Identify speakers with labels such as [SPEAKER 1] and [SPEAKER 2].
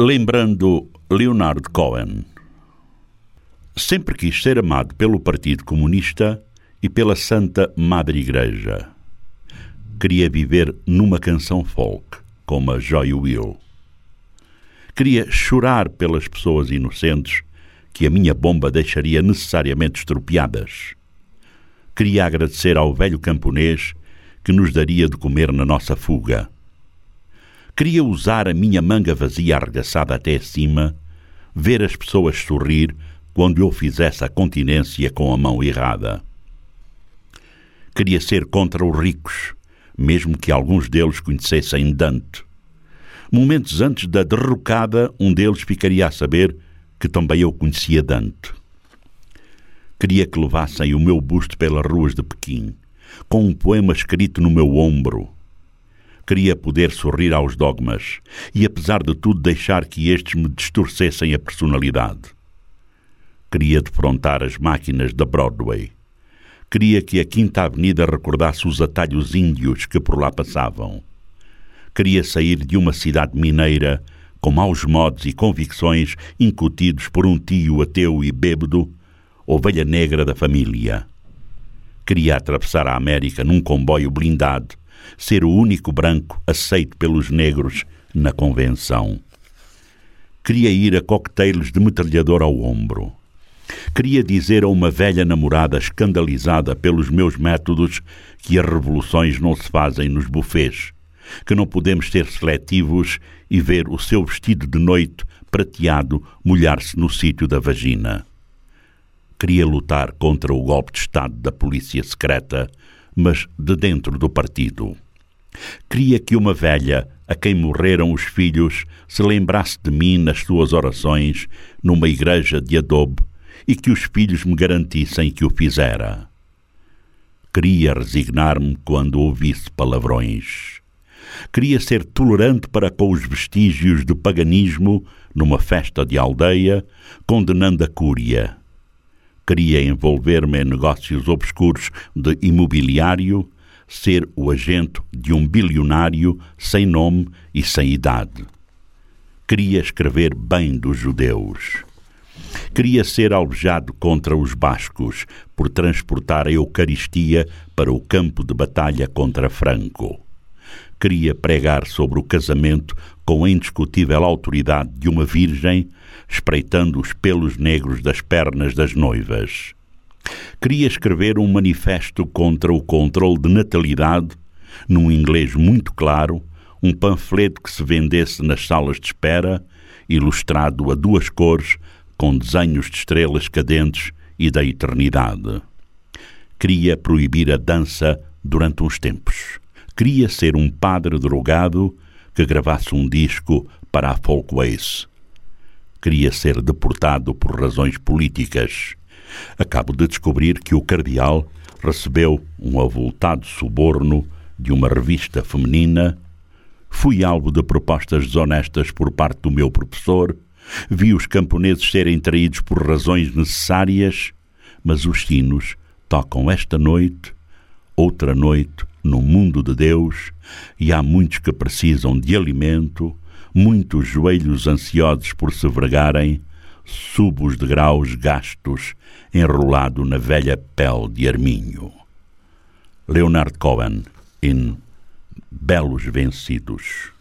[SPEAKER 1] Lembrando Leonard Cohen. Sempre quis ser amado pelo Partido Comunista e pela Santa Madre Igreja. Queria viver numa canção folk, como a Joy Will. Queria chorar pelas pessoas inocentes que a minha bomba deixaria necessariamente estropiadas. Queria agradecer ao velho camponês que nos daria de comer na nossa fuga. Queria usar a minha manga vazia arregaçada até acima, ver as pessoas sorrir quando eu fizesse a continência com a mão errada. Queria ser contra os ricos, mesmo que alguns deles conhecessem Dante. Momentos antes da derrocada, um deles ficaria a saber que também eu conhecia Dante. Queria que levassem o meu busto pelas ruas de Pequim, com um poema escrito no meu ombro. Queria poder sorrir aos dogmas e, apesar de tudo, deixar que estes me distorcessem a personalidade. Queria defrontar as máquinas da Broadway. Queria que a Quinta Avenida recordasse os atalhos índios que por lá passavam. Queria sair de uma cidade mineira com maus modos e convicções incutidos por um tio ateu e bêbado, ovelha negra da família. Queria atravessar a América num comboio blindado, ser o único branco aceito pelos negros na convenção. Queria ir a coquetéis de metralhador ao ombro. Queria dizer a uma velha namorada escandalizada pelos meus métodos que as revoluções não se fazem nos bufês, que não podemos ser seletivos e ver o seu vestido de noite prateado molhar-se no sítio da vagina. Queria lutar contra o golpe de Estado da polícia secreta, mas de dentro do partido. Queria que uma velha a quem morreram os filhos se lembrasse de mim nas suas orações numa igreja de adobe e que os filhos me garantissem que o fizera. Queria resignar-me quando ouvisse palavrões. Queria ser tolerante para com os vestígios do paganismo numa festa de aldeia, condenando a cúria. Queria envolver-me em negócios obscuros de imobiliário, ser o agente de um bilionário sem nome e sem idade. Queria escrever bem dos judeus. Queria ser alvejado contra os bascos por transportar a Eucaristia para o campo de batalha contra Franco queria pregar sobre o casamento com a indiscutível autoridade de uma virgem, espreitando os pelos negros das pernas das noivas. Queria escrever um manifesto contra o controle de natalidade, num inglês muito claro, um panfleto que se vendesse nas salas de espera, ilustrado a duas cores, com desenhos de estrelas cadentes e da eternidade. Queria proibir a dança durante uns tempos queria ser um padre drogado que gravasse um disco para a Folkways. Queria ser deportado por razões políticas. Acabo de descobrir que o cardeal recebeu um avultado suborno de uma revista feminina. Fui alvo de propostas desonestas por parte do meu professor. Vi os camponeses serem traídos por razões necessárias, mas os sinos tocam esta noite, outra noite, no mundo de Deus e há muitos que precisam de alimento, muitos joelhos ansiosos por se vergarem, subo os degraus gastos, enrolado na velha pele de arminho. Leonard Cohen, em Belos Vencidos